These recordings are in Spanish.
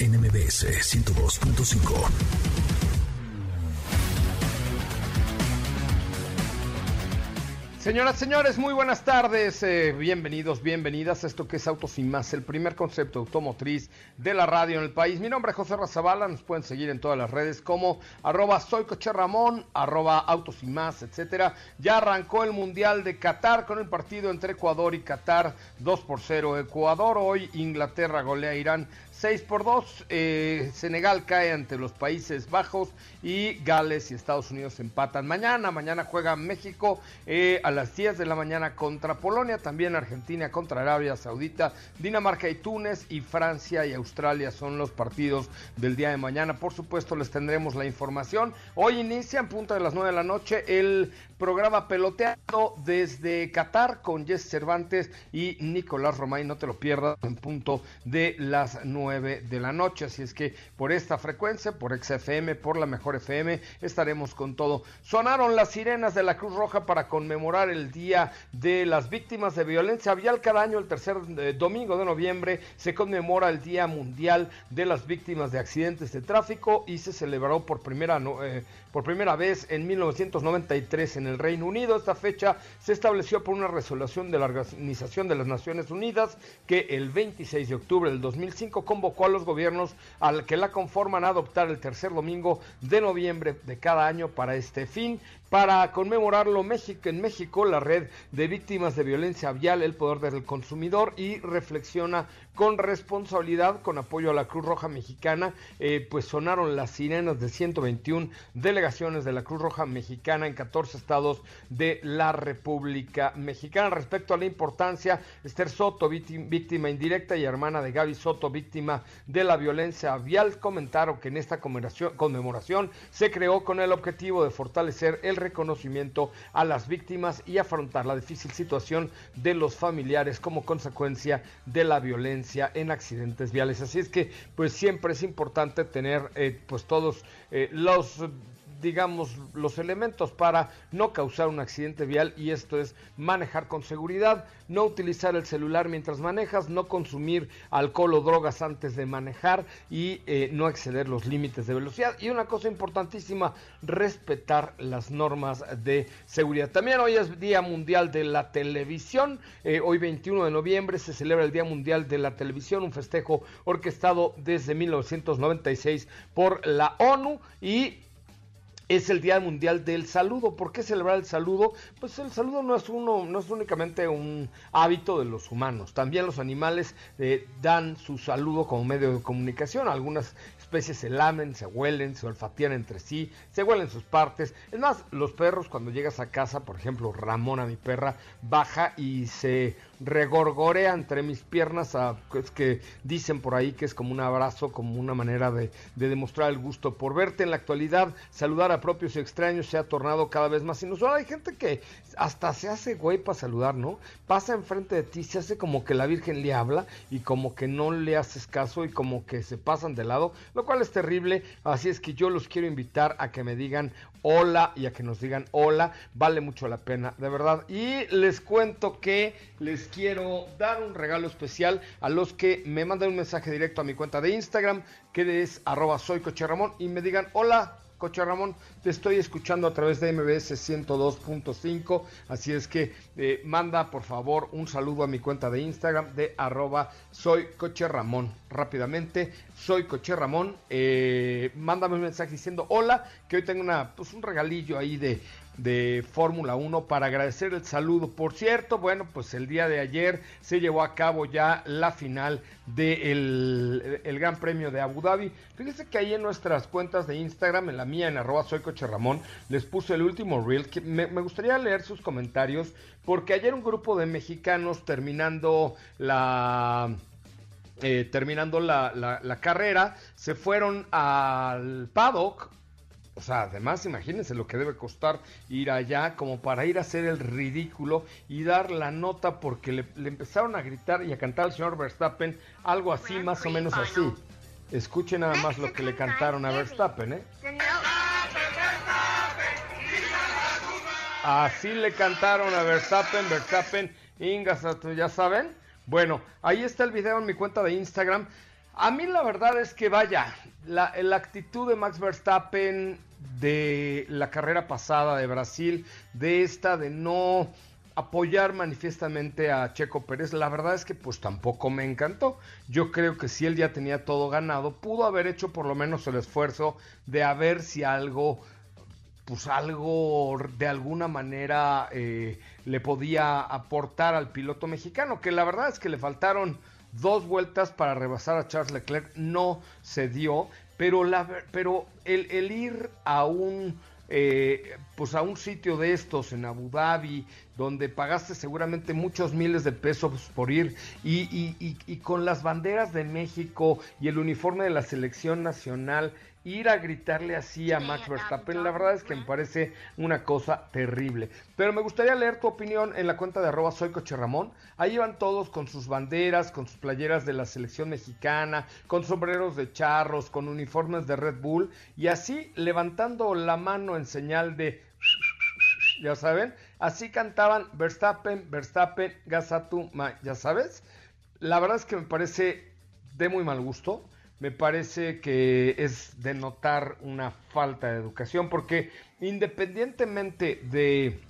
NMBS 102.5. Señoras, señores, muy buenas tardes. Eh, bienvenidos, bienvenidas a esto que es Autos y Más, el primer concepto automotriz de la radio en el país. Mi nombre es José Razabala, nos pueden seguir en todas las redes como arroba soy Coche Ramón, arroba Autos y Más, etcétera. Ya arrancó el Mundial de Qatar con el partido entre Ecuador y Qatar, 2 por 0 Ecuador. Hoy Inglaterra golea Irán 6 por 2, eh, Senegal cae ante los Países Bajos y Gales y Estados Unidos empatan mañana. Mañana juega México eh, a las 10 de la mañana contra Polonia, también Argentina contra Arabia Saudita, Dinamarca y Túnez y Francia y Australia son los partidos del día de mañana. Por supuesto les tendremos la información. Hoy inicia en punto de las 9 de la noche el programa Peloteando desde Qatar con Jess Cervantes y Nicolás Romay. No te lo pierdas en punto de las 9 de la noche. Así es que por esta frecuencia, por XFM, por la mejor FM, estaremos con todo. Sonaron las sirenas de la Cruz Roja para conmemorar el Día de las Víctimas de Violencia Vial. Cada año, el tercer eh, domingo de noviembre, se conmemora el Día Mundial de las Víctimas de Accidentes de Tráfico y se celebró por primera, eh, por primera vez en 1993 en el Reino Unido. Esta fecha se estableció por una resolución de la Organización de las Naciones Unidas que el 26 de octubre del 2005 convocó a los gobiernos al que la conforman a adoptar el tercer domingo de noviembre de cada año para este fin. Para conmemorarlo México, en México, la red de víctimas de violencia vial, el poder del consumidor y reflexiona con responsabilidad, con apoyo a la Cruz Roja Mexicana, eh, pues sonaron las sirenas de 121 delegaciones de la Cruz Roja Mexicana en 14 estados de la República Mexicana. Respecto a la importancia, Esther Soto, víctima indirecta y hermana de Gaby Soto, víctima de la violencia vial, comentaron que en esta conmemoración se creó con el objetivo de fortalecer el reconocimiento a las víctimas y afrontar la difícil situación de los familiares como consecuencia de la violencia en accidentes viales. Así es que pues siempre es importante tener eh, pues todos eh, los digamos, los elementos para no causar un accidente vial y esto es manejar con seguridad, no utilizar el celular mientras manejas, no consumir alcohol o drogas antes de manejar y eh, no exceder los límites de velocidad. Y una cosa importantísima, respetar las normas de seguridad. También hoy es Día Mundial de la Televisión, eh, hoy 21 de noviembre se celebra el Día Mundial de la Televisión, un festejo orquestado desde 1996 por la ONU y es el Día Mundial del Saludo. ¿Por qué celebrar el saludo? Pues el saludo no es uno, no es únicamente un hábito de los humanos. También los animales eh, dan su saludo como medio de comunicación. Algunas especies se lamen, se huelen, se olfatean entre sí, se huelen sus partes. Es más, los perros cuando llegas a casa, por ejemplo, Ramona, mi perra, baja y se regorgorea entre mis piernas, a, es que dicen por ahí que es como un abrazo, como una manera de, demostrar el gusto por verte. En la actualidad, saludar a propios y extraños se ha tornado cada vez más inusual. Hay gente que hasta se hace güey para saludar, ¿no? Pasa enfrente de ti, se hace como que la Virgen le habla y como que no le haces caso y como que se pasan de lado, lo cual es terrible. Así es que yo los quiero invitar a que me digan hola y a que nos digan hola. Vale mucho la pena, de verdad. Y les cuento que les quiero dar un regalo especial a los que me manden un mensaje directo a mi cuenta de Instagram, que es arroba soy y me digan, hola, Coche Ramón, te estoy escuchando a través de MBS 102.5, así es que eh, manda por favor un saludo a mi cuenta de Instagram de arroba soy Coche. Rápidamente, soy Coche Ramón, eh, mándame un mensaje diciendo hola, que hoy tengo una, pues, un regalillo ahí de, de Fórmula 1 para agradecer el saludo. Por cierto, bueno, pues el día de ayer se llevó a cabo ya la final del el Gran Premio de Abu Dhabi. Fíjense que ahí en nuestras cuentas de Instagram, en la mía, en arroba soy Coche Ramón, les puse el último reel. Que me, gustaría leer sus comentarios porque ayer un grupo de mexicanos terminando la... Eh, terminando la, la carrera, se fueron al paddock o sea, además imagínense lo que debe costar ir allá como para ir a hacer el ridículo y dar la nota porque le, empezaron a gritar y a cantar al señor Verstappen algo así, más o menos así. Escuchen nada más lo que le cantaron a Verstappen, ¿eh? Así le cantaron a Verstappen, Verstappen, Ingas, ya saben. Bueno, ahí está el video en mi cuenta de Instagram. A mí la verdad es que vaya, la, actitud de Max Verstappen de la carrera pasada de Brasil, de esta de no apoyar manifiestamente a Checo Pérez, la verdad es que pues tampoco me encantó. Yo creo que si él ya tenía todo ganado, pudo haber hecho por lo menos el esfuerzo de a ver si algo, pues algo de alguna manera eh, le podía aportar al piloto mexicano, que la verdad es que le faltaron dos vueltas para rebasar a Charles Leclerc, no se dio pero, la, pero el, el ir a un, eh, pues a un sitio de estos en Abu Dhabi, donde pagaste seguramente muchos miles de pesos por ir, y, y, y, y con las banderas de México y el uniforme de la selección nacional, ir a gritarle así a Max Verstappen, la verdad es que me parece una cosa terrible. Pero me gustaría leer tu opinión en la cuenta de arroba soy Ramón. Ahí van todos con sus banderas, con sus playeras de la selección mexicana, con sombreros de charros, con uniformes de Red Bull y así levantando la mano en señal de ya saben, así cantaban Verstappen, Verstappen, Gazatu, ya sabes. La verdad es que me parece de muy mal gusto me parece que es de notar una falta de educación, porque independientemente de,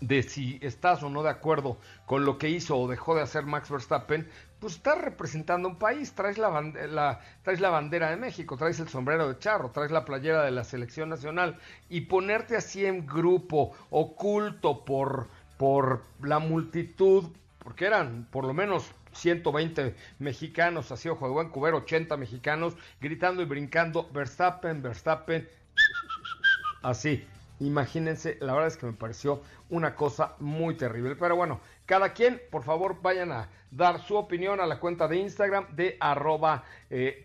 de si estás o no de acuerdo con lo que hizo o dejó de hacer Max Verstappen, pues estás representando un país, traes la, la, traes la bandera de México, traes el sombrero de charro, traes la playera de la selección nacional y ponerte así en grupo, oculto por, por la multitud, porque eran por lo menos 120 mexicanos, así ojo de buen cubero, 80 mexicanos, gritando y brincando, Verstappen, Verstappen, así. Imagínense, la verdad es que me pareció una cosa muy terrible. Pero bueno, cada quien, por favor, vayan a dar su opinión a la cuenta de Instagram de arroba eh.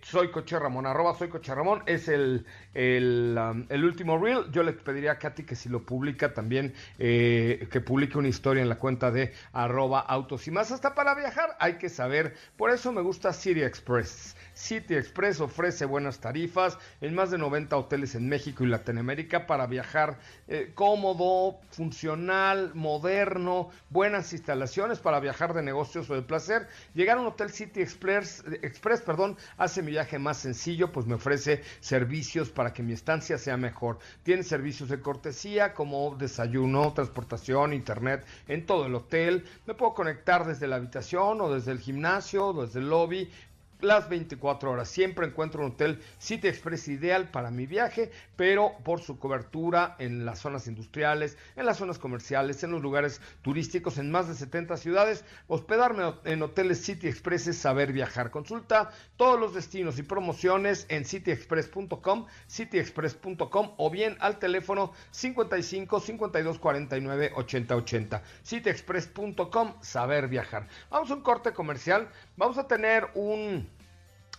Arroba soy Ramón es el, el, um, el, último reel. Yo le pediría a Katy que si lo publica también, eh, que publique una historia en la cuenta de arroba autos y más. Hasta para viajar hay que saber. Por eso me gusta City Express. City Express ofrece buenas tarifas en más de 90 hoteles en México y Latinoamérica para viajar eh, cómodo, funcional, moderno, buenas instalaciones para viajar de negocios o de placer. Llegar a un hotel City Express, Express perdón, hace mi viaje más sencillo, pues me ofrece servicios para que mi estancia sea mejor. Tiene servicios de cortesía como desayuno, transportación, internet en todo el hotel. Me puedo conectar desde la habitación o desde el gimnasio, o desde el lobby las 24 horas. Siempre encuentro un hotel City Express ideal para mi viaje, pero por su cobertura en las zonas industriales, en las zonas comerciales, en los lugares turísticos, en más de 70 ciudades. Hospedarme en hoteles City Express es saber viajar. Consulta todos los destinos y promociones en cityexpress.com, cityexpress.com o bien al teléfono 55 52 49 80 80. cityexpress.com, saber viajar. Vamos a un corte comercial. Vamos a tener un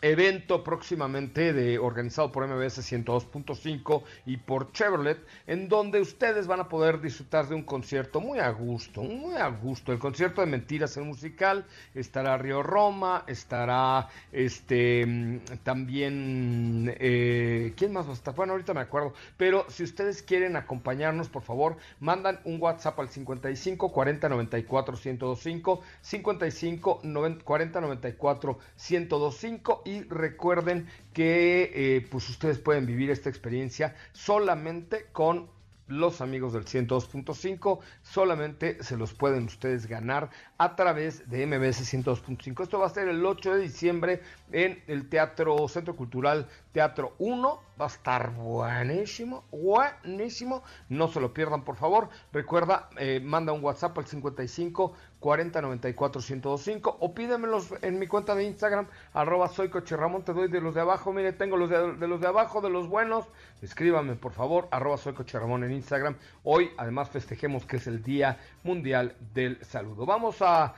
evento próximamente de, organizado por MBS 102.5 y por Chevrolet, en donde ustedes van a poder disfrutar de un concierto muy a gusto, muy a gusto. El concierto de Mentiras, el musical, estará Río Roma, estará este también, eh, ¿quién más va a estar? Bueno, ahorita me acuerdo, pero si ustedes quieren acompañarnos, por favor, mandan un WhatsApp al 55 40 94 1025, 55 40 94 1025 y recuerden que eh, pues ustedes pueden vivir esta experiencia solamente con los amigos del 102.5 solamente se los pueden ustedes ganar a través de MBS 102.5. Esto va a ser el 8 de diciembre en el Teatro Centro Cultural Teatro 1. Va a estar buenísimo, buenísimo. No se lo pierdan, por favor. Recuerda, eh, manda un WhatsApp al 55 40 94 1025 o pídemelos en mi cuenta de Instagram, arroba soy Coche te doy de los de abajo, mire, tengo los de, los de abajo, de los buenos, escríbame por favor, arroba soy en Instagram. Hoy además festejemos que es el Día Mundial del Saludo. Vamos a, a,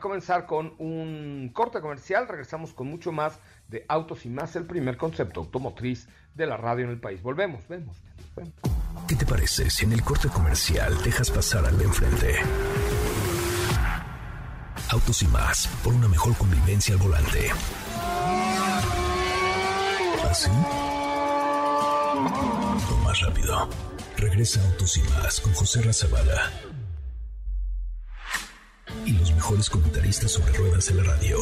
comenzar con un corte comercial, regresamos con mucho más de Autos y Más, el primer concepto automotriz de la radio en el país. Volvemos, vemos. vemos. ¿Qué te parece si en el corte comercial dejas pasar al de enfrente? Autos y más, por una mejor convivencia al volante. ¿Así? O más rápido. Regresa Autos y más con José Razabala. Y mejores comentaristas sobre ruedas en la radio.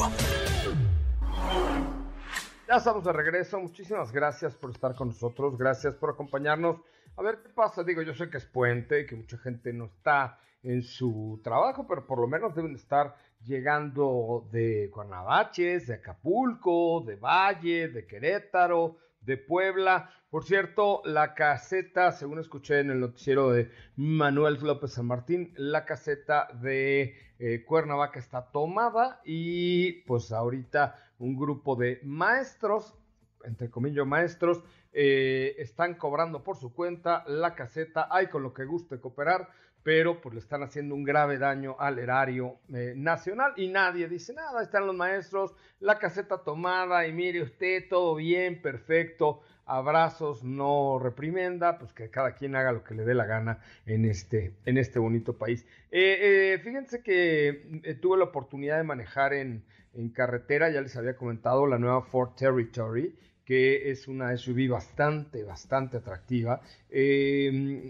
Ya estamos de regreso. Muchísimas gracias por estar con nosotros. Gracias por acompañarnos. A ver qué pasa. Digo, yo sé que es puente, que mucha gente no está en su trabajo, pero por lo menos deben estar llegando de Cuernavaches, de Acapulco, de Valle, de Querétaro, de Puebla. Por cierto, la caseta, según escuché en el noticiero de Manuel López San Martín, la caseta de eh, Cuernavaca está tomada y pues ahorita un grupo de maestros, entre comillas maestros, eh, están cobrando por su cuenta la caseta. Hay con lo que guste cooperar pero pues le están haciendo un grave daño al erario eh, nacional. Y nadie dice nada, están los maestros, la caseta tomada y mire usted, todo bien, perfecto, abrazos, no reprimenda, pues que cada quien haga lo que le dé la gana en este, en este bonito país. Eh, eh, fíjense que tuve la oportunidad de manejar en, en carretera, ya les había comentado, la nueva Ford Territory, que es una SUV bastante, bastante atractiva. Eh,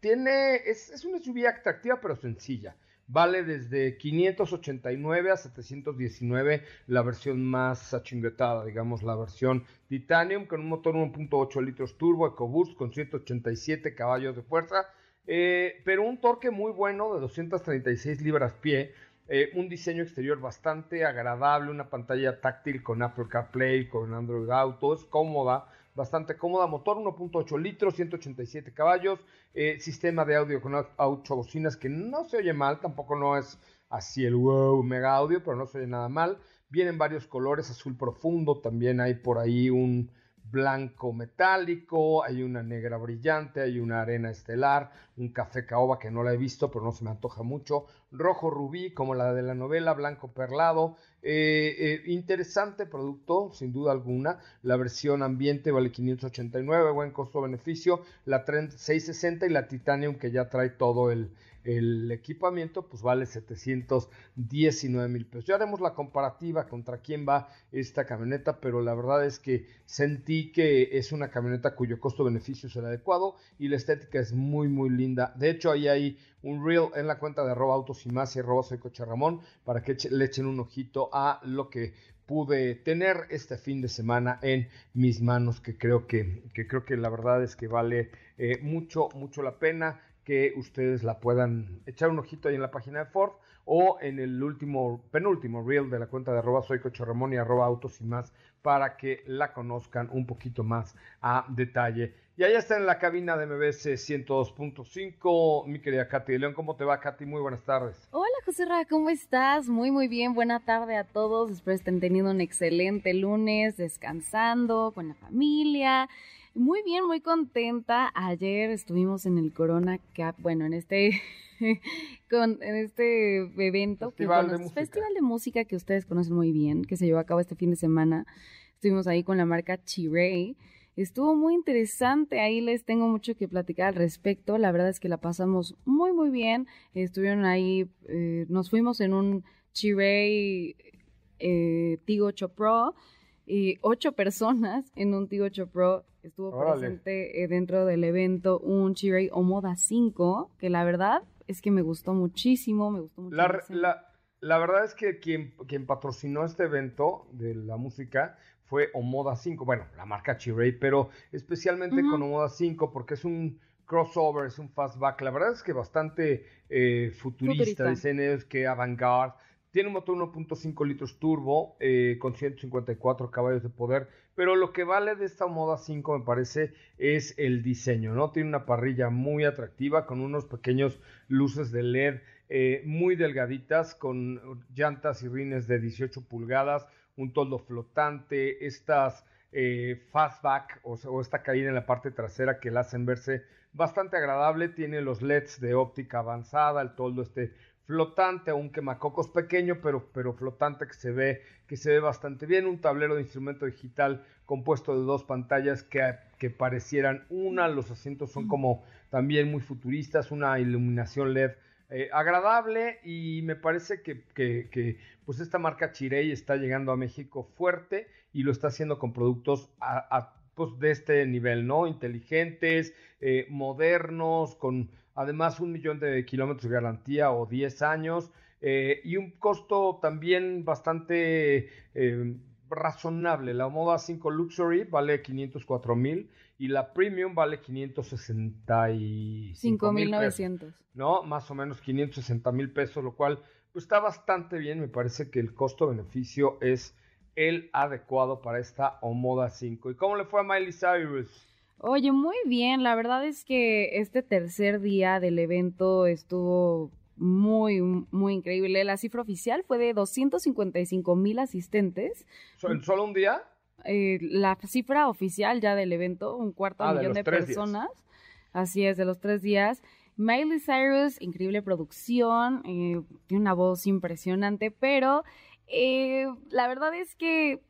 tiene, es, es una SUV atractiva pero sencilla. Vale desde 589 a 719 la versión más achinguetada, digamos, la versión Titanium con un motor 1.8 litros turbo EcoBoost con 187 caballos de fuerza, eh, pero un torque muy bueno de 236 libras pie, eh, un diseño exterior bastante agradable, una pantalla táctil con Apple CarPlay, con Android Auto, es cómoda, bastante cómoda, motor 1.8 litros, 187 caballos, eh, sistema de audio con 8 bocinas que no se oye mal, tampoco no es así el wow mega audio, pero no se oye nada mal. Vienen varios colores, azul profundo, también hay por ahí un blanco metálico, hay una negra brillante, hay una arena estelar, un café caoba que no la he visto, pero no se me antoja mucho, rojo rubí como la de la novela, blanco perlado, eh, eh, interesante producto, sin duda alguna, la versión ambiente vale 589, buen costo-beneficio, la Trend 660 y la Titanium que ya trae todo el, el equipamiento pues vale 719 mil pesos. Ya haremos la comparativa contra quién va esta camioneta, pero la verdad es que sentí que es una camioneta cuyo costo-beneficio es el adecuado y la estética es muy muy linda. De hecho, ahí hay un reel en la cuenta de arroba autos y más y arroba soy coche Ramón para que le echen un ojito a lo que pude tener este fin de semana en mis manos que creo que, creo que la verdad es que vale eh, mucho mucho la pena que ustedes la puedan echar un ojito ahí en la página de Ford o en el último, penúltimo reel de la cuenta de arroba soy y arroba autos y más para que la conozcan un poquito más a detalle. Y ahí está en la cabina de MBS 102.5, mi querida Katy León. ¿Cómo te va, Katy? Muy buenas tardes. Hola, José Ra, ¿cómo estás? Muy, muy bien. Buena tarde a todos. Espero estén teniendo un excelente lunes, descansando con la familia Muy bien, muy contenta. Ayer estuvimos en el Corona Cap, bueno, en este con en este evento festival, que, de música. festival de música que ustedes conocen muy bien, que se llevó a cabo este fin de semana. Estuvimos ahí con la marca Chiray. Estuvo muy interesante, ahí les tengo mucho que platicar al respecto. La verdad es que la pasamos muy, muy bien. Estuvieron ahí, eh, nos fuimos en un Chiray eh, Tigo 8 Pro, y ocho personas en un Tigo 8 Pro. Estuvo Órale. presente eh, dentro del evento un Chiray Omoda 5, que la verdad es que me gustó muchísimo, me gustó mucho. La, la- la verdad es que quien, quien patrocinó este evento de la música fue Omoda 5, bueno, la marca Chiray, pero especialmente con Omoda 5 porque es un crossover, es un fastback, la verdad es que bastante eh, futurista, Futurista. diseños que avant-garde. Tiene un motor 1.5 litros turbo eh, con 154 caballos de poder, pero lo que vale de esta Moda 5 me parece es el diseño, ¿no? Tiene una parrilla muy atractiva con unos pequeños luces de LED eh, muy delgaditas con llantas y rines de 18 pulgadas, un toldo flotante, estas eh, fastback o, o esta caída en la parte trasera que la hacen verse bastante agradable, tiene los LEDs de óptica avanzada, el toldo este flotante, un quemacocos pequeño, pero, pero flotante que se ve que se ve bastante bien, un tablero de instrumento digital compuesto de dos pantallas que, que parecieran una, los asientos son como también muy futuristas, una iluminación LED eh, agradable. Y me parece que, que, que, pues esta marca Chirey está llegando a México fuerte y lo está haciendo con productos a, pues de este nivel, ¿no? Inteligentes, eh, modernos, con además un millón de kilómetros de garantía o 10 años eh, y un costo también bastante eh, razonable. La Moda 5 Luxury vale 504 mil y la Premium vale 565 mil pesos, 5.900. ¿no? Más o menos 560 mil pesos, lo cual pues, está bastante bien. Me parece que el costo-beneficio es el adecuado para esta Omoda 5. ¿Y cómo le fue a Miley Cyrus? Oye, muy bien. La verdad es que este tercer día del evento estuvo muy, muy increíble. La cifra oficial fue de 255 mil asistentes. ¿So- ¿En solo un día? Eh, la cifra oficial ya del evento, un cuarto Ah, de millón de, días. personas. Así es, de los tres días. Miley Cyrus, increíble producción, eh, tiene una voz impresionante, pero eh, la verdad es que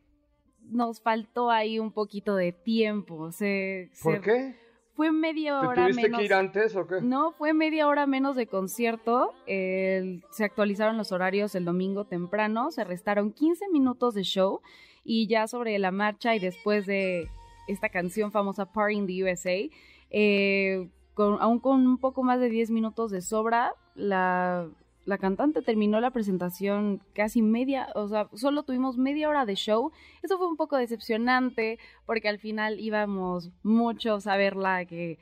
nos faltó ahí un poquito de tiempo. Se, ¿Por se- qué? Fue media ¿Te hora tuviste menos. que ir antes o qué? No, fue media hora menos de concierto. El- se actualizaron los horarios el domingo temprano. Se restaron 15 minutos de show. Y ya sobre la marcha y después de esta canción famosa Party in the USA, eh, con, aún con un poco más de 10 minutos de sobra, la, la cantante terminó la presentación casi media, o sea, solo tuvimos media hora de show. Eso fue un poco decepcionante porque al final íbamos muchos a verla que,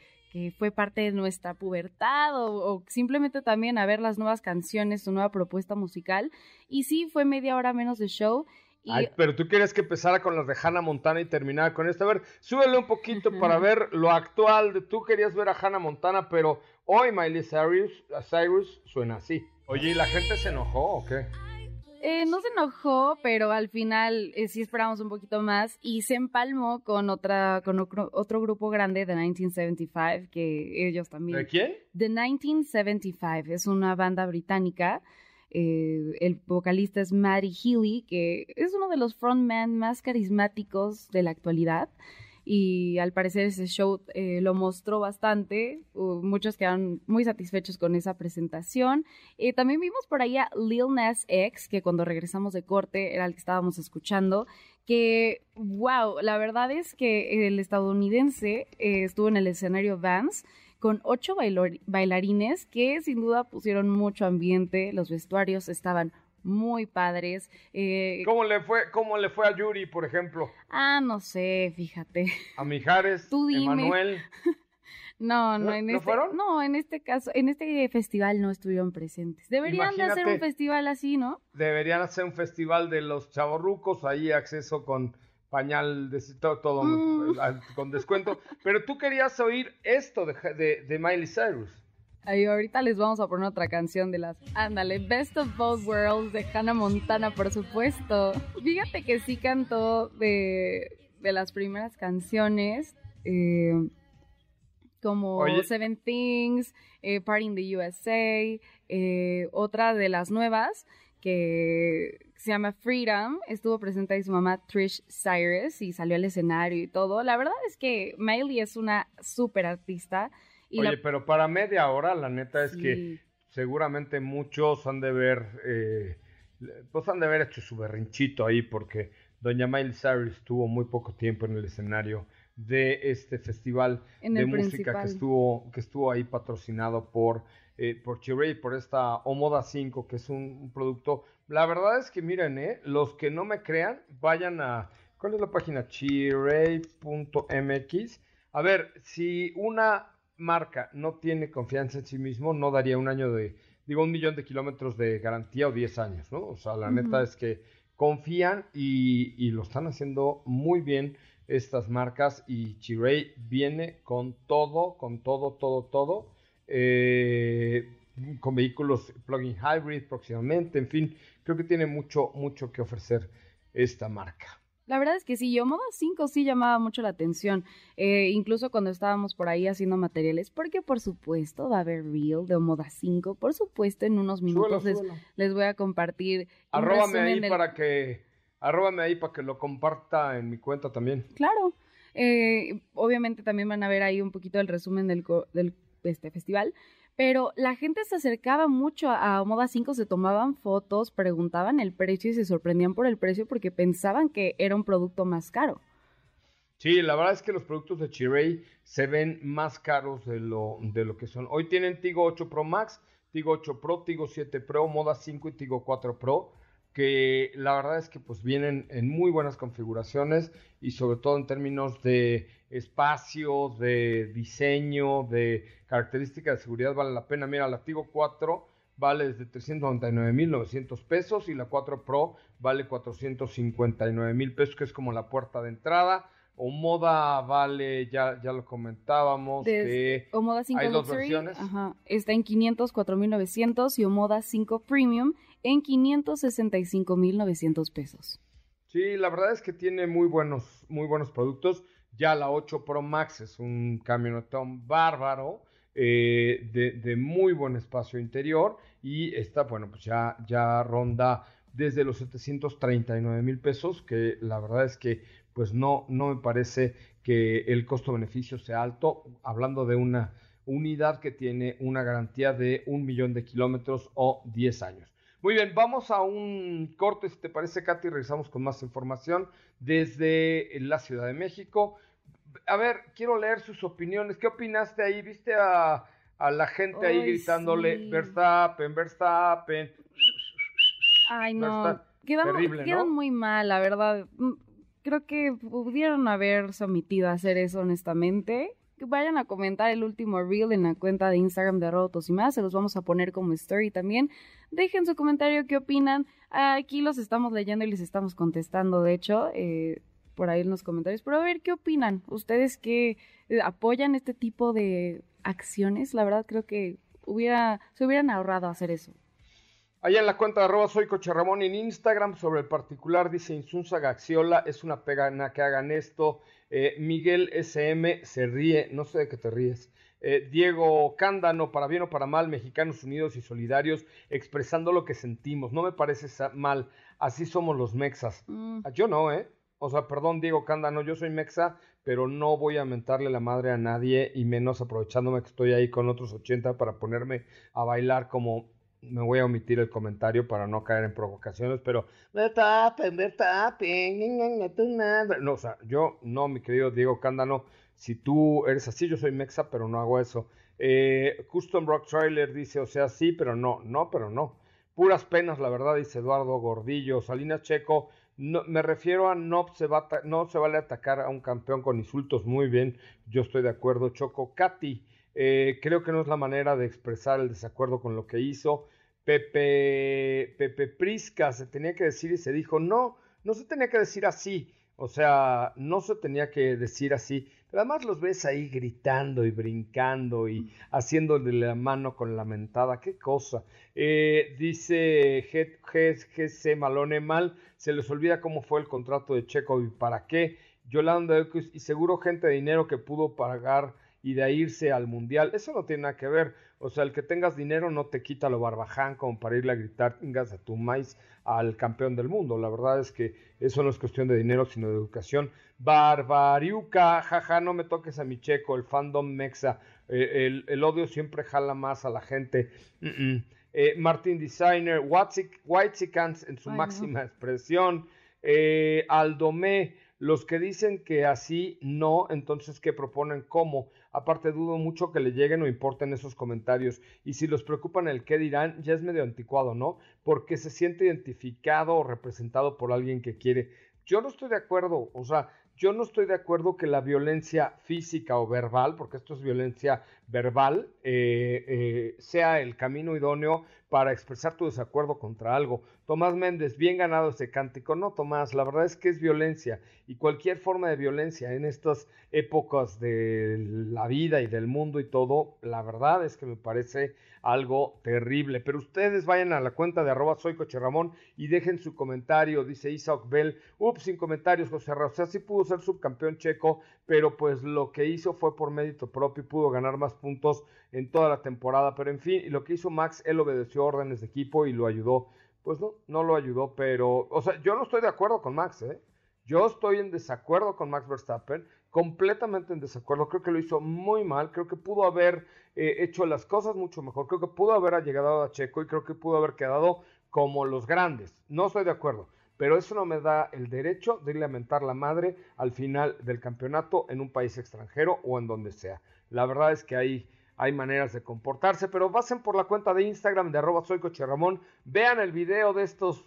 fue parte de nuestra pubertad o, o simplemente también a ver las nuevas canciones, su nueva propuesta musical. Y sí, fue media hora menos de show. Y Ay, pero tú querías que empezara con las de Hannah Montana y terminara con esta. A ver, súbele un poquito para ver lo actual. de- Tú querías ver a Hannah Montana, pero hoy Miley Cyrus, Cyrus suena así. Oye, ¿y la gente se enojó o qué? Eh, no se enojó, pero al final eh, sí esperamos un poquito más y se empalmó con otra con otro, otro grupo grande de 1975 que ellos también. ¿De quién? The 1975 es una banda británica. Eh, el vocalista es Matty Healy, que es uno de los frontman más carismáticos de la actualidad. Y al parecer ese show eh, lo mostró bastante. Uh, muchos quedaron muy satisfechos con esa presentación. Eh, también vimos por ahí a Lil Nas X, que cuando regresamos de corte era el que estábamos escuchando. Que, wow, la verdad es que el estadounidense eh, estuvo en el escenario Vans con ocho bailarines que sin duda pusieron mucho ambiente. Los vestuarios estaban muy padres. Eh, ¿Cómo le fue, cómo le fue a Yuri, por ejemplo? ah, no sé, fíjate. A Mijares, Tú dime. Emanuel. No, no, ¿No- en no este, fueron? no, en este caso, en este festival no estuvieron presentes. Deberían de hacer un festival así, ¿no? Deberían hacer un festival de los chavorrucos, ahí acceso con pañal, de, todo, todo, Mm. con descuento. Pero tú querías oír esto de, de, de Miley Cyrus. Ahí ahorita les vamos a poner otra canción de las. Ándale, Best of Both Worlds de Hannah Montana, por supuesto. Fíjate que sí cantó de, de las primeras canciones. eh, como Seven Things, eh, Party in the USA, eh, otra de las nuevas que se llama Freedom, estuvo presente ahí su mamá Trish Cyrus y salió al escenario y todo. La verdad es que Miley es una súper artista. Oye, pero para media hora, la neta es que seguramente muchos han de ver, eh, pues han de haber hecho su berrinchito ahí porque doña Miley Cyrus estuvo muy poco tiempo en el escenario de este festival de música que estuvo, que estuvo ahí patrocinado por, eh, por Chiray, por esta Omoda 5, que es un, producto. La verdad es que miren, eh, los que no me crean, vayan a. ¿Cuál es la página? Chiray.mx. A ver, si una marca no tiene confianza en sí mismo, no daría un año de, digo, un millón de kilómetros de garantía o 10 años, ¿no? O sea, la neta es que confían y, y lo están haciendo muy bien estas marcas y Chiray viene con todo, con todo, todo, todo, eh, con vehículos plug-in hybrid próximamente, en fin, creo que tiene mucho, mucho que ofrecer esta marca. La verdad es que sí, Yomoda 5 sí llamaba mucho la atención, eh, incluso cuando estábamos por ahí haciendo materiales, porque por supuesto va a haber Reel de Omoda 5, por supuesto en unos minutos les, voy a compartir. Arróbame ahí para que Arróbame ahí para que lo comparta en mi cuenta también. Claro. Eh, obviamente también van a ver ahí un poquito el resumen del, del este, festival. Pero la gente se acercaba mucho a, Moda 5, se tomaban fotos, preguntaban el precio y se sorprendían por el precio porque pensaban que era un producto más caro. Sí, la verdad es que los productos de Chiray se ven más caros de lo, de lo que son. Hoy tienen Tigo 8 Pro Max, Tigo 8 Pro, Tigo 7 Pro, Moda 5 y Tigo 4 Pro que la verdad es que pues vienen en muy buenas configuraciones y sobre todo en términos de espacio, de diseño, de características de seguridad vale la pena. Mira, la Tigo 4 vale desde 399.900 pesos y la 4 Pro vale 459.000 pesos, que es como la puerta de entrada. O moda vale, ya, ya lo comentábamos, que o moda 5 hay dos versiones. está en 504.900 y o moda 5 Premium en 565.900 pesos. Sí, la verdad es que tiene muy buenos, muy buenos productos. Ya la 8 Pro Max es un camionetón bárbaro, eh, de, muy buen espacio interior y esta, bueno, pues ya, ya ronda desde los 739 mil pesos, que la verdad es que pues no, no me parece que el costo-beneficio sea alto, hablando de una unidad que tiene una garantía de un millón de kilómetros o 10 años. Muy bien, vamos a un corte, si te parece, Katy, regresamos con más información desde la Ciudad de México. A ver, quiero leer sus opiniones. ¿Qué opinaste ahí? ¿Viste a, la gente ahí gritándole Verstappen, Verstappen? Ay, no. quedan muy mal, la verdad creo que pudieron haberse omitido hacer eso honestamente. Vayan a comentar el último reel en la cuenta de Instagram de Rotos y más, se los vamos a poner como story también. Dejen su comentario, qué opinan. Aquí los estamos leyendo y les estamos contestando, de hecho, eh, por ahí en los comentarios. Pero a ver, ¿qué opinan? ¿Ustedes qué eh, apoyan este tipo de acciones? La verdad creo que hubiera, se hubieran ahorrado hacer eso. Allá en la cuenta de arroba soy Coche Ramón en Instagram sobre el particular dice Insunza Gaxiola, es una pegana que hagan esto. Eh, Miguel SM se ríe, no sé de qué te ríes. Eh, Diego Cándano, para bien o para mal, mexicanos unidos y solidarios, expresando lo que sentimos. No me parece mal, así somos los mexas. Mm. Ah, yo no, ¿eh? O sea, perdón, Diego Cándano, yo soy mexa, pero no voy a mentarle la madre a nadie y menos aprovechándome que estoy ahí con otros 80 para ponerme a bailar como me voy a omitir el comentario para no caer en provocaciones, pero no, o sea, yo no, mi querido Diego Cándano, si tú eres así, yo soy mexa, pero no hago eso. Eh, Custom Rock Trailer dice, o sea, sí, pero no, no, pero no. Puras penas, la verdad, dice Eduardo Gordillo. Salinas Checo, no, me refiero a no se, va no se vale atacar a un campeón con insultos, muy bien, yo estoy de acuerdo, Choco. Katy, eh, creo que no es la manera de expresar el desacuerdo con lo que hizo. Pepe, Pepe Prisca se tenía que decir y se dijo, no, no se tenía que decir así. O sea, no se tenía que decir así. Pero además los ves ahí gritando y brincando y haciéndole la mano con la mentada. Qué cosa. Eh, dice GC Malone mal. Se les olvida cómo fue el contrato de Checo y para qué Yolanda y seguro gente de dinero que pudo pagar y de irse al mundial. Eso no tiene nada que ver. O sea, el que tengas dinero no te quita lo barbaján como para irle a gritar tengas a tu maíz al campeón del mundo. La verdad es que eso no es cuestión de dinero, sino de educación. Barbariuca, jaja, no me toques a mi checo, el fandom mexa. Eh, el, odio siempre jala más a la gente. Eh, Martin Designer, White en su máxima expresión. Eh, Aldomé, los que dicen que así no, entonces que proponen cómo. Aparte dudo mucho que le lleguen o importen esos comentarios. Y si los preocupan el qué dirán, ya es medio anticuado, ¿no? Porque se siente identificado o representado por alguien que quiere. Yo no estoy de acuerdo, o sea, yo no estoy de acuerdo que la violencia física o verbal, porque esto es violencia verbal, eh, eh, sea el camino idóneo para expresar tu desacuerdo contra algo. Tomás Méndez, bien ganado ese cántico. No, Tomás, la verdad es que es violencia y cualquier forma de violencia en estas épocas de la vida y del mundo y todo, la verdad es que me parece algo terrible. Pero ustedes vayan a la cuenta de arroba soy Coche Ramón y dejen su comentario, dice Isaac Bell. Ups, sin comentarios, José Ramón. O sea, sí pudo ser subcampeón checo, pero pues lo que hizo fue por mérito propio y pudo ganar más puntos en toda la temporada. Pero en fin, lo que hizo Max, él obedeció órdenes de equipo y lo ayudó. Pues no, no lo ayudó, pero, o sea, yo no estoy de acuerdo con Max, ¿eh? Yo estoy en desacuerdo con Max Verstappen, completamente en desacuerdo. Creo que lo hizo muy mal, creo que pudo haber eh, hecho las cosas mucho mejor, creo que pudo haber llegado a Checo y creo que pudo haber quedado como los grandes. No estoy de acuerdo, pero eso no me da el derecho de lamentar la madre al final del campeonato en un país extranjero o en donde sea. La verdad es que hay, hay maneras de comportarse, pero pasen por la cuenta de Instagram de arroba soy Ramón, vean el video de estos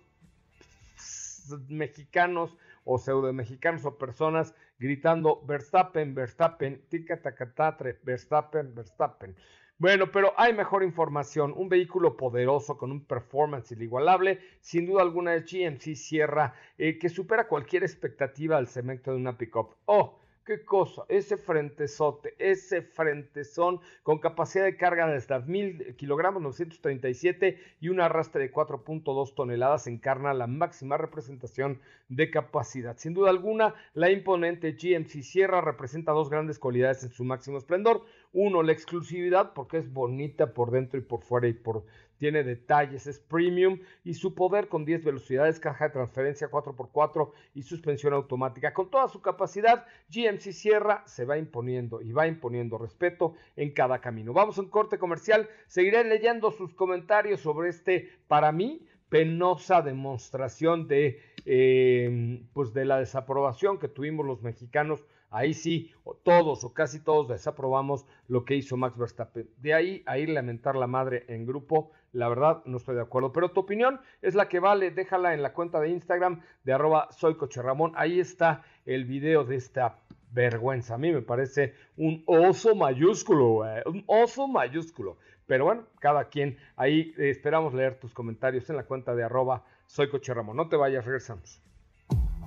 mexicanos o pseudo mexicanos o personas gritando Verstappen, Verstappen, tica tacatatre, Verstappen, Verstappen. Bueno, pero hay mejor información. Un vehículo poderoso con un performance inigualable, sin duda alguna de GMC Sierra, eh, que supera cualquier expectativa al cemento de una pickup. Oh, qué cosa, ese frentezote, ese frentezón con capacidad de carga de hasta 1000 kilogramos 937 y un arrastre de 4.2 toneladas encarna la máxima representación de capacidad. Sin duda alguna, la imponente GMC Sierra representa dos grandes cualidades en su máximo esplendor. Uno, la exclusividad, porque es bonita por dentro y por fuera y por tiene detalles, es premium y su poder con 10 velocidades, caja de transferencia 4x4 y suspensión automática. Con toda su capacidad, GMC Sierra se va imponiendo y va imponiendo respeto en cada camino. Vamos a un corte comercial, seguiré leyendo sus comentarios sobre este, para mí, penosa demostración de, eh, pues de la desaprobación que tuvimos los mexicanos Ahí sí, todos o casi todos desaprobamos lo que hizo Max Verstappen. De ahí a ir lamentar la madre en grupo, la verdad no estoy de acuerdo. Pero tu opinión es la que vale. Déjala en la cuenta de Instagram de arroba soy Ramón. Ahí está el video de esta vergüenza. A mí me parece un oso mayúsculo, un oso mayúsculo. Pero bueno, cada quien. Ahí eh, esperamos leer tus comentarios en la cuenta de arroba soy Ramón. No te vayas, regresamos.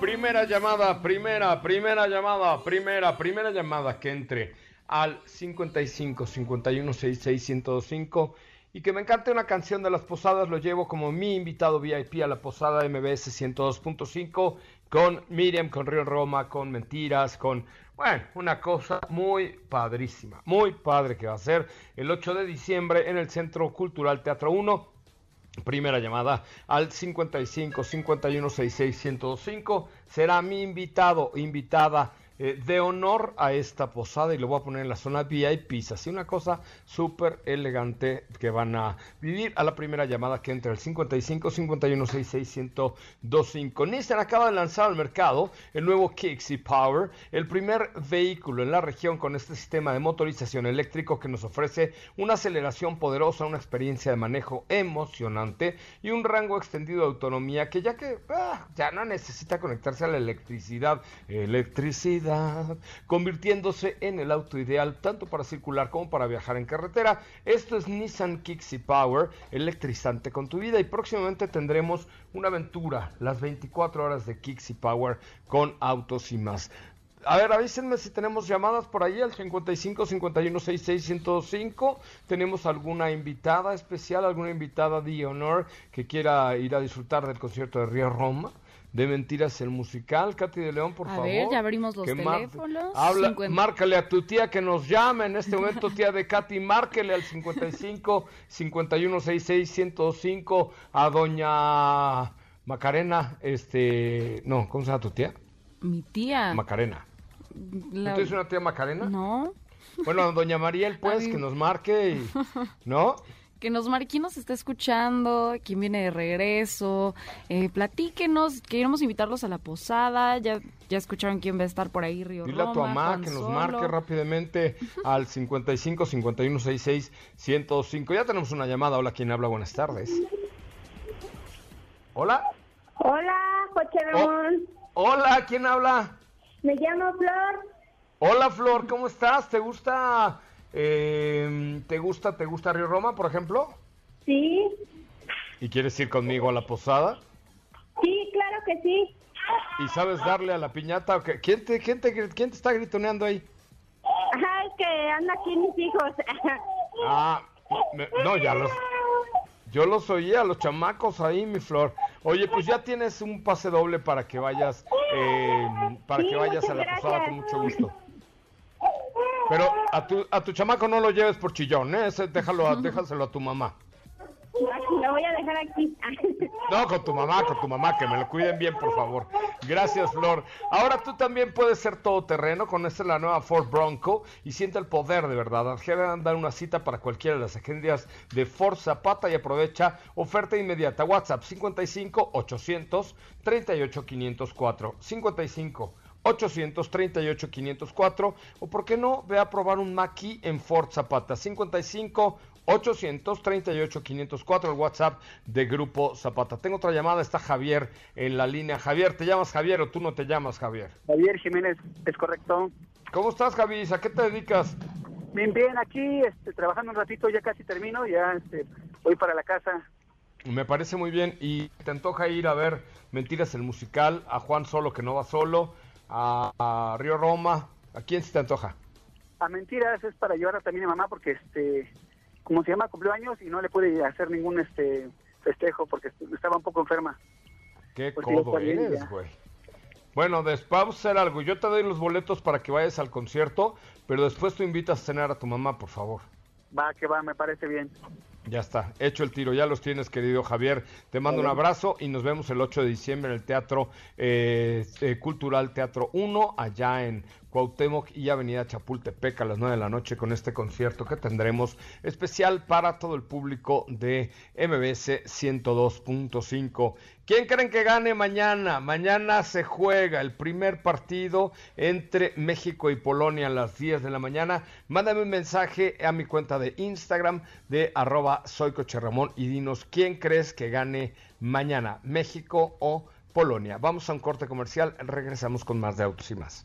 Primera llamada, primera, primera llamada, primera, primera llamada que entre al 55 51 66 105 y que me encante una canción de las posadas, lo llevo como mi invitado VIP a la posada MBS 102.5 con Miriam, con Río Roma, con Mentiras, con, bueno, una cosa muy padrísima, muy padre que va a ser el 8 de diciembre en el Centro Cultural Teatro 1 Primera llamada al 55 51 66 1025. Será mi invitado, invitada eh, de honor a esta posada y lo voy a poner en la zona VIP. Así una cosa súper elegante que van a vivir a la primera llamada que entra el 55 51 66 1025. Nissan acaba de lanzar al mercado el nuevo Kixi Power, el primer vehículo en la región con este sistema de motorización eléctrico que nos ofrece una aceleración poderosa, una experiencia de manejo emocionante y un rango extendido de autonomía que ya que ah, ya no necesita conectarse a la electricidad, electricidad convirtiéndose en el auto ideal tanto para circular como para viajar en carretera. Esto es Nissan Kixi Power, electrizante con tu vida y próximamente tendremos una aventura, las 24 horas de Kixi Power con autos y más. A ver, avísenme si tenemos llamadas por ahí al 55 51 66 105. Tenemos alguna invitada especial, alguna invitada de honor que quiera ir a disfrutar del concierto de Río Roma de Mentiras el musical. Katy de León, por A favor. ver, ya abrimos los Que teléfonos. Habla, 50. márcale a tu tía que nos llame en este momento, tía de Katy, márquele al 55 51 66 105 a doña Macarena, este, no, ¿cómo se llama tu tía? Mi tía. Macarena. la- ¿Tú tienes una tía Macarena? No. Bueno, a doña Mariel, pues, que nos marque y, ¿no? Que nos marque quién nos está escuchando, quién viene de regreso. Eh, platíquenos, queremos invitarlos a la posada. Ya, ya escucharon quién va a estar por ahí, Río Dile a tu mamá Juan que nos Solo. marque rápidamente al 55 51 66 105. Ya tenemos una llamada. Hola, ¿quién habla? Buenas tardes. Hola. Hola, José Ramón. Hola, ¿quién habla? Me llamo Flor. Hola, Flor, ¿cómo estás? ¿Te gusta, eh, te gusta, te gusta Río Roma, por ejemplo? Sí, ¿Y quieres ir conmigo a la posada? sí, claro que sí. ¿Y sabes darle a la piñata? o qué? ¿Quién te, quién te, quién te está gritoneando ahí? Ajá, es que anda aquí mis hijos. Ah, me- no, ya los... Yo los oía, los chamacos ahí, mi Flor. Oye, pues ya tienes un pase doble para que vayas, eh, para Sí, que vayas a la posada con mucho gusto. Pero a tu, a tu chamaco no lo lleves por chillón, ¿eh? Ese déjalo, a- déjaselo a tu mamá. Lo voy a dejar aquí. No, con tu mamá, con tu mamá, que me lo cuiden bien, por favor. Gracias, Flor. Ahora tú también puedes ser todoterreno con esta la nueva Ford Bronco y siente el poder de verdad. Agendan una cita para cualquiera de las agencias de Ford Zapata y aprovecha oferta inmediata. WhatsApp 55 800 38 504 55 838 504 o por qué no ve a probar un Maki en Ford Zapata 55 838 504 el WhatsApp de Grupo Zapata. Tengo otra llamada, está Javier en la línea. Javier, ¿te llamas Javier o tú no te llamas Javier? Javier Jiménez, es correcto. ¿Cómo estás, Javi? ¿A qué te dedicas? Bien, bien, aquí este, trabajando un ratito, ya casi termino, ya este, voy para la casa. Me parece muy bien y te antoja ir a ver Mentiras el musical, a Juan Solo que no va solo, a, a Río Roma. ¿A quién se te antoja? A mentiras es para llevar también a mamá porque, este, como se llama, cumplió años y no le pude hacer ningún este festejo porque estaba un poco enferma. Qué Pues codo eres, güey. Bueno, después vamos a hacer algo. Yo te doy los boletos para que vayas al concierto, pero después tú invitas a cenar a tu mamá, por favor. Va, que va, me parece bien. Ya está, hecho el tiro, ya los tienes, querido Javier. Te mando un abrazo y nos vemos el 8 de diciembre en el Teatro eh, eh, Cultural Teatro 1, allá en Cuauhtémoc y Avenida Chapultepec a las 9 de la noche con este concierto que tendremos especial para todo el público de MBS 102.5. ¿Quién creen que gane mañana? Mañana se juega el primer partido entre México y Polonia a las 10 de la mañana. Mándame un mensaje a mi cuenta de Instagram de arroba soy Coche Ramón y dinos quién crees que gane mañana, México o Polonia. Vamos a un corte comercial, regresamos con más de Autos y más.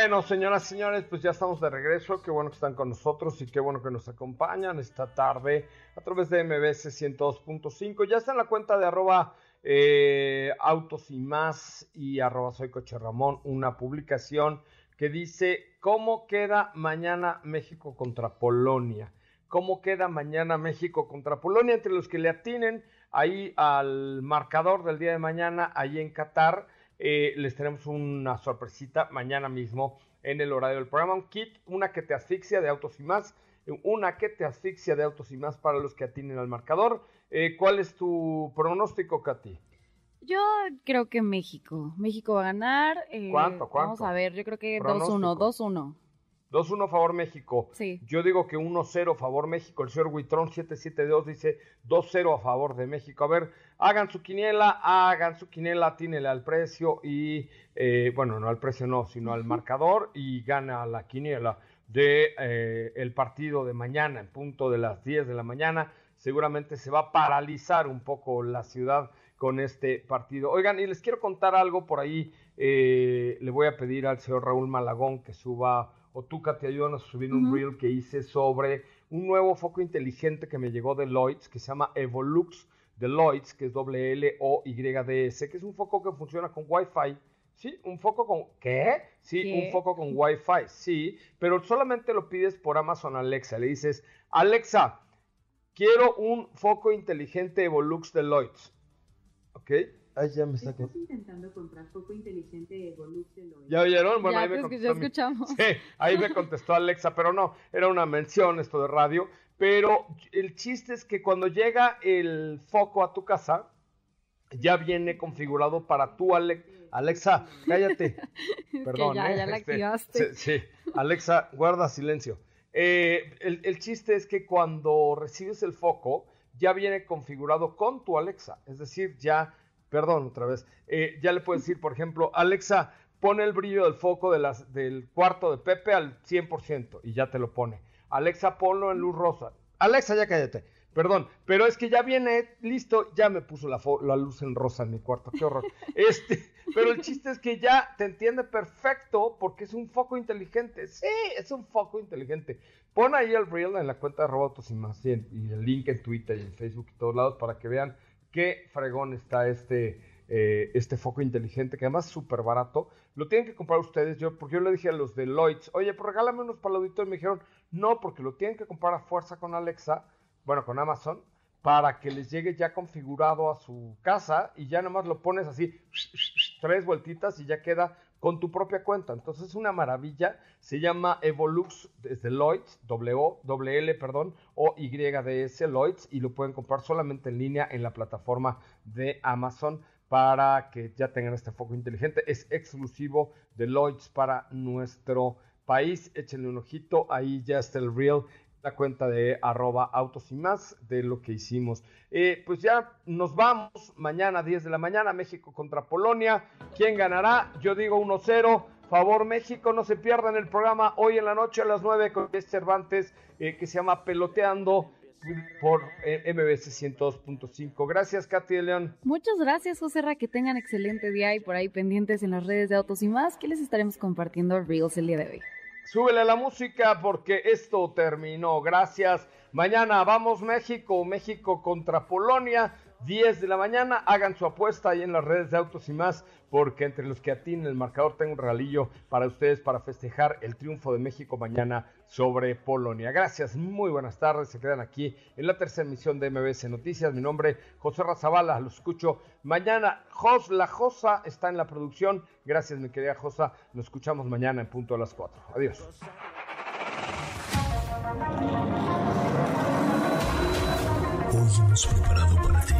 Bueno, señoras y señores, pues ya estamos de regreso. Qué bueno que están con nosotros y qué bueno que nos acompañan esta tarde a través de MBS 102.5. Ya está en la cuenta de arroba eh, autos y más y arroba soy coche Ramón una publicación que dice cómo queda mañana México contra Polonia. ¿Cómo queda mañana México contra Polonia? Entre los que le atinen ahí al marcador del día de mañana, ahí en Qatar. Eh, les tenemos una sorpresita mañana mismo en el horario del programa. Un kit, una que te asfixia de autos y más. Una que te asfixia de autos y más para los que atinen al marcador. Eh, ¿Cuál es tu pronóstico, Katy? Yo creo que México. México va a ganar. eh, ¿Cuánto, Vamos a ver, yo creo que 2-1, Pronóstico. 2-1. 2-1 a favor México. Sí. Yo digo que 1-0 a favor México. El señor Huitrón 772 dice 2-0 a favor de México. A ver, hagan su quiniela, hagan su quiniela, tínele al precio y, eh, bueno, no al precio no, sino al marcador y gana la quiniela de eh, el partido de mañana, en punto de las 10 de la mañana. Seguramente se va a paralizar un poco la ciudad con este partido. Oigan, y les quiero contar algo por ahí. eh, le voy a pedir al señor Raúl Malagón que suba o tú, te ayudan a subir un reel que hice sobre un nuevo foco inteligente que me llegó de Lloyds, que se llama Evolux de Lloyds, que es W-L-O-Y-D-S, que es un foco que funciona con Wi-Fi. Sí, un foco con... ¿Qué? Sí, ¿Qué? un foco con Wi-Fi, sí, pero solamente lo pides por Amazon Alexa. Le dices, Alexa, quiero un foco inteligente Evolux de Lloyds. ¿Ok? Ay, ya me está... Estás intentando comprar foco inteligente de. ¿Ya oyeron? Bueno, ya, ahí me contestó ya escuchamos. Sí, ahí me contestó Alexa, pero no, era una mención esto de radio. Pero el chiste es que cuando llega el foco a tu casa, ya viene configurado para tu Ale- Alexa, cállate. Perdón, ya, ¿eh? ya la Este, activaste. Sí, sí. Alexa, guarda silencio. Eh, el, el chiste es que cuando recibes el foco, ya viene configurado con tu Alexa. Es decir, ya, perdón otra vez, eh, ya le puedes decir, por ejemplo, Alexa, pone el brillo del foco de las, del cuarto de Pepe al 100% y ya te lo pone. Alexa, ponlo en luz rosa. Alexa, ya cállate. Perdón, pero es que ya viene listo, ya me puso la, la luz en rosa en mi cuarto, qué horror. Este, pero el chiste es que ya te entiende perfecto porque es un foco inteligente. Sí, es un foco inteligente. Pon ahí el reel en la cuenta de Robotos y más y, en- y el link en Twitter y en Facebook y todos lados para que vean qué fregón está este, eh, este foco inteligente que además es súper barato. Lo tienen que comprar ustedes, yo, porque yo le dije a los de Lloyds, oye, pues regálame unos para. Y me dijeron, no, porque lo tienen que comprar a fuerza con Alexa, bueno, con Amazon, para que les llegue ya configurado a su casa y ya nomás lo pones así, tres vueltitas y ya queda con tu propia cuenta. Entonces es una maravilla. Se llama Evolux desde Lloyds, W, L, perdón, o YDS Lloyds y lo pueden comprar solamente en línea en la plataforma de Amazon para que ya tengan este foco inteligente. Es exclusivo de Lloyds para nuestro país. Échenle un ojito. Ahí ya está el reel la cuenta de arroba autos y más de lo que hicimos. Eh, pues ya nos vamos mañana 10 de la mañana, México contra Polonia. ¿Quién ganará? Yo digo 1-0. Favor México, no se pierdan el programa hoy en la noche a las 9 con Cervantes eh, que se llama Peloteando por eh, MBC 102.5. Gracias, Katy de León. Muchas gracias, José Ra, que tengan excelente día y por ahí pendientes en las redes de Autos y más, que les estaremos compartiendo Reels el día de hoy. Súbele la música porque esto terminó. Gracias. Mañana vamos México, México contra Polonia, 10 de la mañana. Hagan su apuesta ahí en las redes de autos y más, porque entre los que atinen el marcador tengo un regalillo para ustedes para festejar el triunfo de México mañana sobre Polonia. Gracias, muy buenas tardes. Se quedan aquí en la tercera emisión de MBS Noticias. Mi nombre José Razabala, lo escucho mañana. Jos, la Josa está en la producción. Gracias, mi querida Josa. Nos escuchamos mañana en punto a las 4. Adiós. Hoy hemos preparado para ti